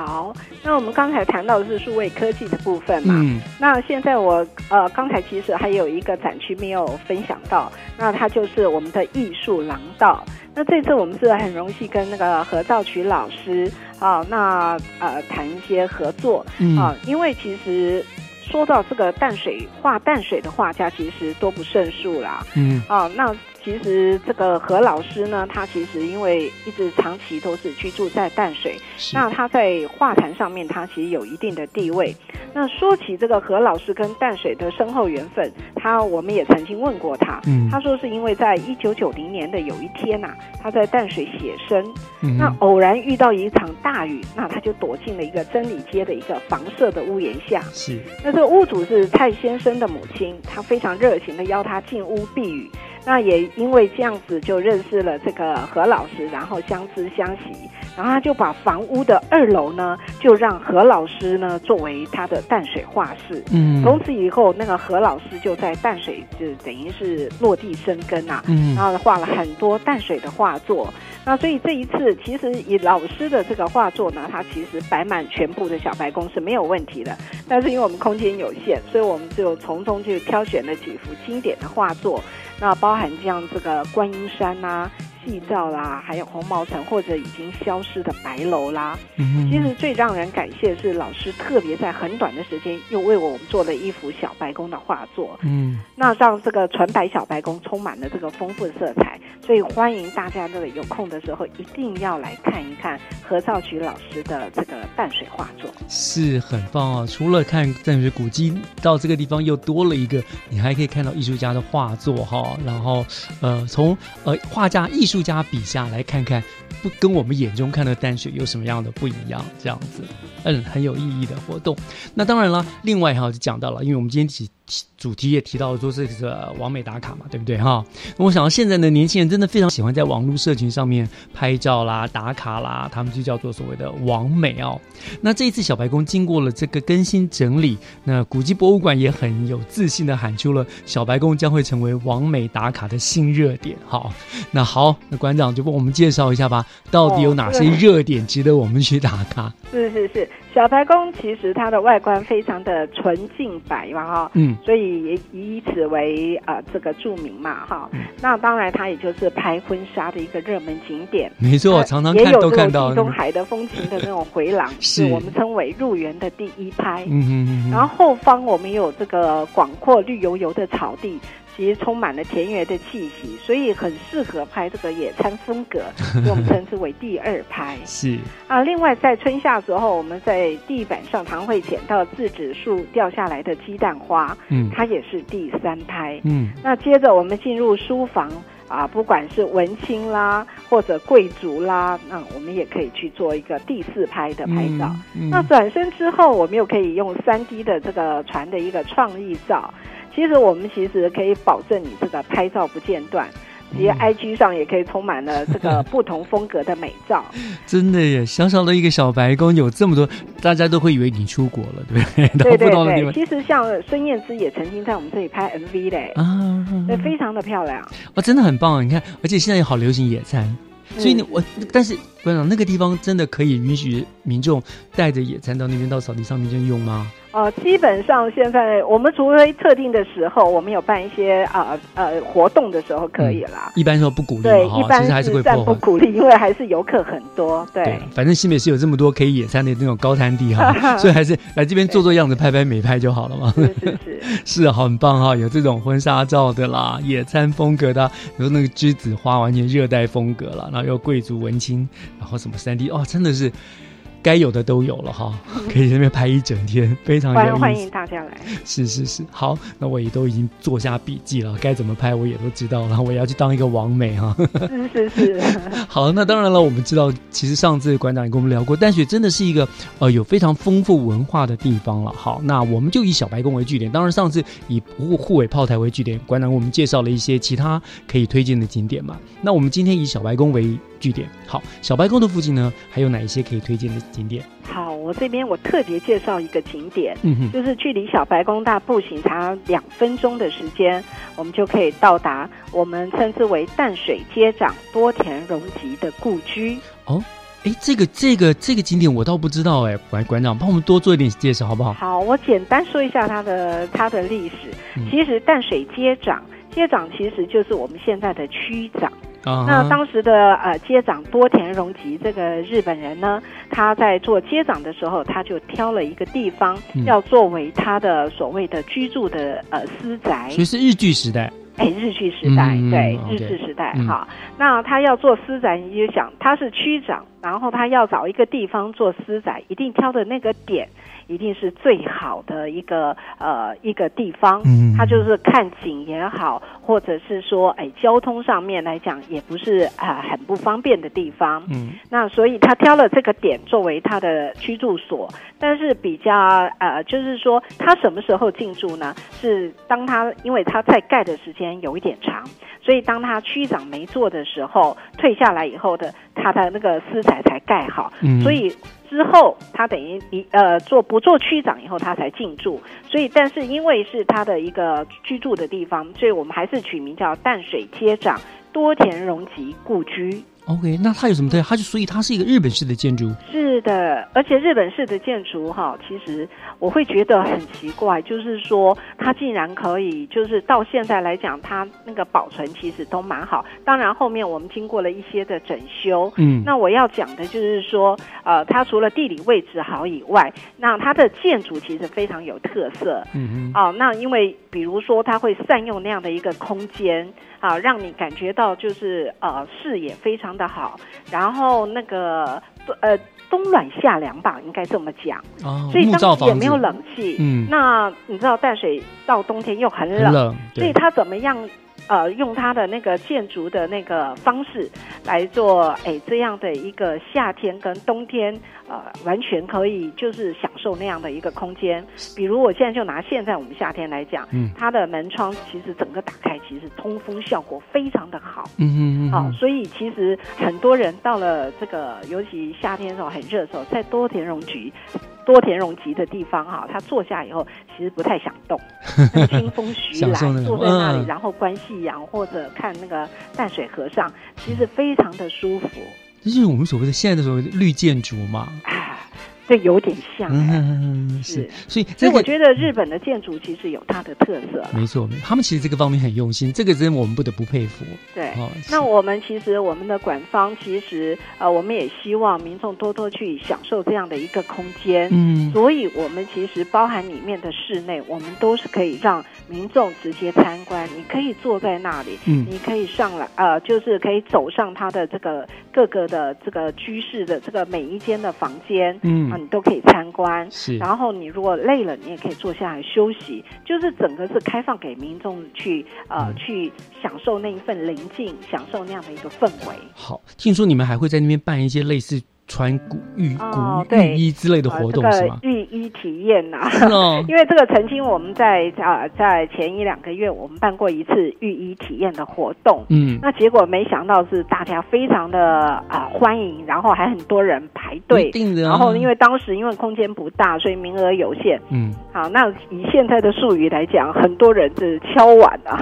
好，那我们刚才谈到的是数位科技的部分嘛？嗯，那现在我呃，刚才其实还有一个展区没有分享到，那它就是我们的艺术廊道。那这次我们是很荣幸跟那个何兆渠老师啊，那呃谈一些合作嗯啊，因为其实说到这个淡水画淡水的画家，其实多不胜数啦。嗯啊，那其实这个何老师呢，他其实因为一直长期都是居住在淡水，那他在画坛上面，他其实有一定的地位。那说起这个何老师跟淡水的深厚缘分，他我们也曾经问过他，嗯他说是因为在一九九零年的有一天呐、他在淡水写生，嗯那偶然遇到一场大雨，那他就躲进了一个真理街的一个房舍的屋檐下。是那这个屋主是蔡先生的母亲，她非常热情的邀他进屋避雨。那也因为这样子就认识了这个何老师，然后相知相惜，然后他就把房屋的二楼呢，就让何老师呢作为他的淡水画室。嗯从此以后，那个何老师就在淡水就等于是落地生根啊，嗯然后画了很多淡水的画作。那所以这一次，其实以老师的这个画作呢，它其实摆满全部的小白宫是没有问题的。但是因为我们空间有限，所以我们就从中去挑选了几幅经典的画作，那包含像这个观音山呐、细照啦，还有红毛城或者已经消失的白楼啦。嗯其实最让人感谢的是老师特别在很短的时间又为我们做了一幅小白宫的画作。嗯那让这个纯白小白宫充满了这个丰富的色彩，所以欢迎大家这个有空的时候一定要来看一看何兆菊老师的这个淡水画作。是很棒哦！除了看淡水古迹，到这个地方又多了一个，你还可以看到艺术家的画作哈。然后呃，从呃画家、艺艺术家笔下来看看，不跟我们眼中看的淡水有什么样的不一样？这样子，嗯，很有意义的活动。那当然了，另外哈就讲到了，因为我们今天起主题也提到说这个完美打卡嘛，对不对哈？那我想到现在的年轻人真的非常喜欢在网络社群上面拍照啦、打卡啦，他们就叫做所谓的网美哦。那这一次小白宫经过了这个更新整理，那古迹博物馆也很有自信的喊出了小白宫将会成为网美打卡的新热点。好，那好，那馆长就帮我们介绍一下吧，到底有哪些哦热点值得我们去打卡？是是是，小白宫其实它的外观非常的纯净白嘛哈，嗯所以也以此为呃这个著名嘛哈。那当然它也就是拍婚纱的一个热门景点。没错呃常常看也有这种都看到地中海的风情的那种回廊，是我们称为入园的第一拍。嗯哼哼哼然后后方我们有这个广阔绿油油的草地，其实充满了田园的气息，所以很适合拍这个野餐风格，所 以我们称之为第二拍。是啊，另外在春夏时候，我们在地板上常会捡到自指树掉下来的鸡蛋花，嗯它也是第三拍。嗯那接着我们进入书房啊，不管是文青啦或者贵族啦，那我们也可以去做一个第四拍的拍照。嗯嗯那转身之后，我们又可以用三 D 的这个船的一个创意照。其实我们其实可以保证你这个拍照不间断。其实 IG 上也可以充满了这个 不同风格的美照。真的耶，小小的一个小白宫有这么多，大家都会以为你出国了，对不对？对对对，其实像孙燕姿也曾经在我们这里拍 MV 嘞，啊，对，非常的漂亮。哦，真的很棒啊！你看，而且现在也好流行野餐，所以你我，但是馆长那个地方真的可以允许民众带着野餐到那边到草地上面去用吗？呃，基本上现在我们除非特定的时候，我们有办一些呃呃活动的时候可以啦。一般说不鼓励对，一般其实还是会。不鼓励，因为还是游客很多。对，对，反正新北市有这么多可以野餐的那种高滩地哈，所以还是来这边做做样子、拍拍美拍就好了嘛。是是是，是啊，很棒哈，有这种婚纱照的啦，野餐风格的啊，有那个栀子花，完全热带风格了，然后又贵族文青，然后什么三 D 哦，真的是该有的都有了哈，可以在那边拍一整天，非常有意思。欢欢迎大家来。是是是，好，那我也都已经做下笔记了，该怎么拍我也都知道了，我也要去当一个王美哈。是是是，好，那当然了，我们知道，其实上次馆长也跟我们聊过，淡水真的是一个呃有非常丰富文化的地方了。好，那我们就以小白宫为据点，当然上次以护护尾炮台为据点，馆长为我们介绍了一些其他可以推荐的景点嘛。那我们今天以小白宫为据点，好，小白宫的附近呢，还有哪一些可以推荐的景点？好，我这边我特别介绍一个景点，嗯哼就是距离小白宫大步行才两分钟的时间，我们就可以到达我们称之为淡水街长多田荣吉的故居。哦，哎，这个这个这个景点我倒不知道哎，馆馆长帮我们多做一点介绍好不好？好，我简单说一下它的它的历史。嗯其实淡水街长，街长其实就是我们现在的区长。啊那当时的呃接长多田荣吉这个日本人呢，他在做接长的时候，他就挑了一个地方，嗯。要作为他的所谓的居住的呃私宅。所以是日据时代，哎，日据时代，嗯对日治时代，嗯哈。那他要做私宅，你就想他是区长，然后他要找一个地方做私宅，一定挑的那个点，一定是最好的一个呃一个地方。嗯他就是看景也好，或者是说，哎，交通上面来讲，也不是啊、很不方便的地方。嗯那所以他挑了这个点作为他的居住所，但是比较呃，就是说他什么时候进驻呢？是当他因为他在盖的时间有一点长，所以当他区长没做的时候，退下来以后的他的那个私宅才盖好，嗯所以。之后，他等于一呃做不做区长以后，他才进驻。所以，但是因为是他的一个居住的地方，所以我们还是取名叫淡水街长多田荣吉故居。OK，那它有什么特点？它就所以它是一个日本式的建筑，是的，而且日本式的建筑哈，其实我会觉得很奇怪，就是说它竟然可以，就是到现在来讲，它那个保存其实都蛮好。当然后面我们经过了一些的整修，嗯那我要讲的就是说，呃，它除了地理位置好以外，那它的建筑其实非常有特色。嗯嗯哦，那因为比如说，它会善用那样的一个空间啊，让你感觉到就是呃视野非常的好，然后那个呃冬暖夏凉吧，应该这么讲。哦所以当时也没有冷气，嗯那你知道淡水到冬天又很冷，很冷所以它怎么样？呃，用它的那个建筑的那个方式来做，哎，这样的一个夏天跟冬天，呃，完全可以就是享受那样的一个空间。比如我现在就拿现在我们夏天来讲，嗯它的门窗其实整个打开，其实通风效果非常的好。嗯嗯嗯好、所以其实很多人到了这个，尤其夏天的时候很热的时候，在多田荣局、多田荣集的地方哈，他坐下以后其实不太想动，那个清风徐来，坐在那里，嗯然后观夕阳或者看那个淡水河上，其实非常的舒服。这就是我们所谓的现在的所谓的绿建筑嘛。这有点像、是，所以所这个以我觉得日本的建筑其实有它的特色。没错，没错他们其实这个方面很用心，这个真我们不得不佩服。对，哦那我们其实我们的馆方其实呃，我们也希望民众多多去享受这样的一个空间。嗯所以我们其实包含里面的室内，我们都是可以让民众直接参观。你可以坐在那里，嗯你可以上来，呃，就是可以走上它的这个各个的这个居室的这个每一间的房间，嗯啊，你都可以参观。是然后你如果累了，你也可以坐下来休息。就是整个是开放给民众去呃、嗯去享受那一份宁静，享受那样的一个氛围。好，听说你们还会在那边办一些类似穿古浴、古哦对浴衣之类的活动、呃、是吗？衣体验呐、因为这个曾经我们在啊、在前一两个月我们办过一次御医体验的活动，嗯。那结果没想到是大家非常的啊、欢迎，然后还很多人排队，定的啊。然后因为当时因为空间不大，所以名额有限，嗯，好，那以现在的术语来讲，很多人是敲碗啊，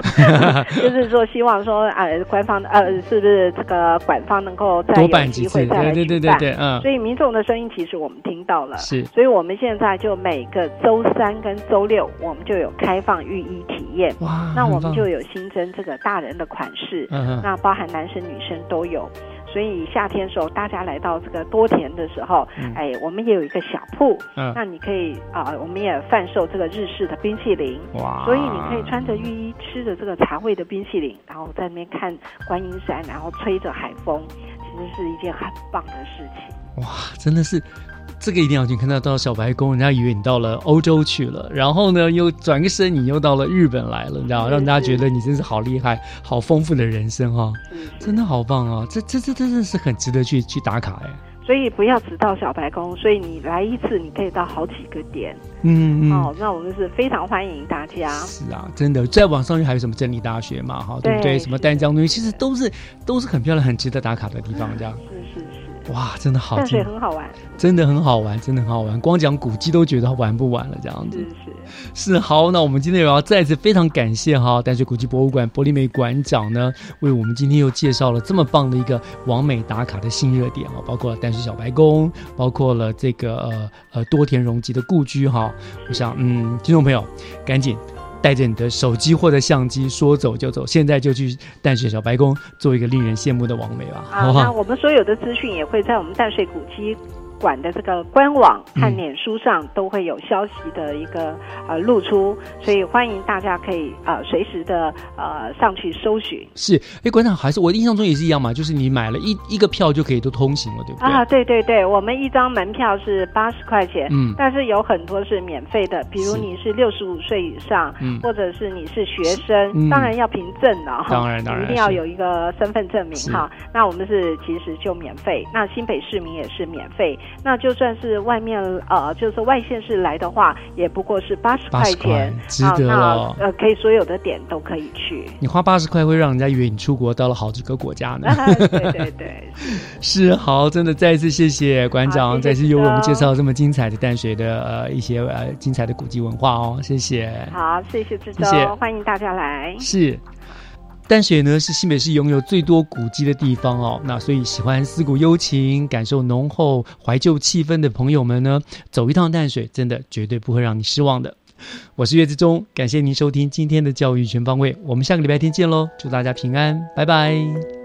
就是说希望说，呃，官方呃，是不是这个馆方能够再多有机会再来对对对举办对对嗯所以民众的声音其实我们听到了，是所以我们现在就每个周三跟周六，我们就有开放浴衣体验，哇那我们就有新增这个大人的款式，那包含男生女生都有。所以夏天的时候，大家来到这个多田的时候，嗯哎，我们也有一个小铺，嗯那你可以啊、我们也贩售这个日式的冰淇淋，哇所以你可以穿着浴衣，吃着这个茶味的冰淇淋，然后在那边看观音山，然后吹着海风，其实是一件很棒的事情。哇，真的是。这个一定要去看到到小白宫，人家以为你到了欧洲去了，然后呢又转个身，你又到了日本来了，你知道，让大家觉得你真是好厉害、好丰富的人生哈、真的好棒哦！这这这真的是很值得去去打卡哎。所以不要只到小白宫，所以你来一次，你可以到好几个点。嗯嗯，哦，那我们是非常欢迎大家。是啊，真的，在网上还有什么真理大学嘛，哈，对不对？什么丹江东西，其实都是都是很漂亮、很值得打卡的地方，这样。是是是。哇，真的好，淡水很好玩，真的很好玩，真的很好玩。光讲古迹都觉得玩不完了，这样子。是是好，那我们今天也要再次非常感谢哈淡水古迹博物馆玻璃美馆长呢，为我们今天又介绍了这么棒的一个完美打卡的新热点啊，包括淡水小白宫，包括了这个呃呃多田荣吉的故居哈。我想，嗯，听众朋友，赶紧。带着你的手机或者相机，说走就走，现在就去淡水小白宫做一个令人羡慕的王美吧，好好？那我们所有的资讯也会在我们淡水古迹。馆的这个官网和脸书上都会有消息的一个呃露出，所以欢迎大家可以呃随时的呃上去搜寻。是，哎，馆长还是我印象中也是一样嘛，就是你买了一一个票就可以都通行了，对不对？啊，对对对，我们一张门票是八十块钱，嗯，但是有很多是免费的，比如你是六十五岁以上，嗯，或者是你是学生，当然要凭证了，当然当然，一定要有一个身份证明哈。那我们是其实就免费，那新北市民也是免费。那就算是外面呃，就是外县市来的话，也不过是八十块钱，值得了。呃，可以所有的点都可以去。你花八十块会让人家以为你出国到了好几个国家呢。对对对，是好，真的再一次谢谢馆长，再次为我们介绍这么精彩的淡水的呃一些呃精彩的古迹文化哦，谢谢。好，谢谢志忠，欢迎大家来。是。淡水呢是新北市拥有最多古迹的地方哦，那所以喜欢四古幽情、感受浓厚怀旧气氛的朋友们呢，走一趟淡水，真的绝对不会让你失望的。我是岳志忠，感谢您收听今天的教育全方位，我们下个礼拜天见喽，祝大家平安，拜拜。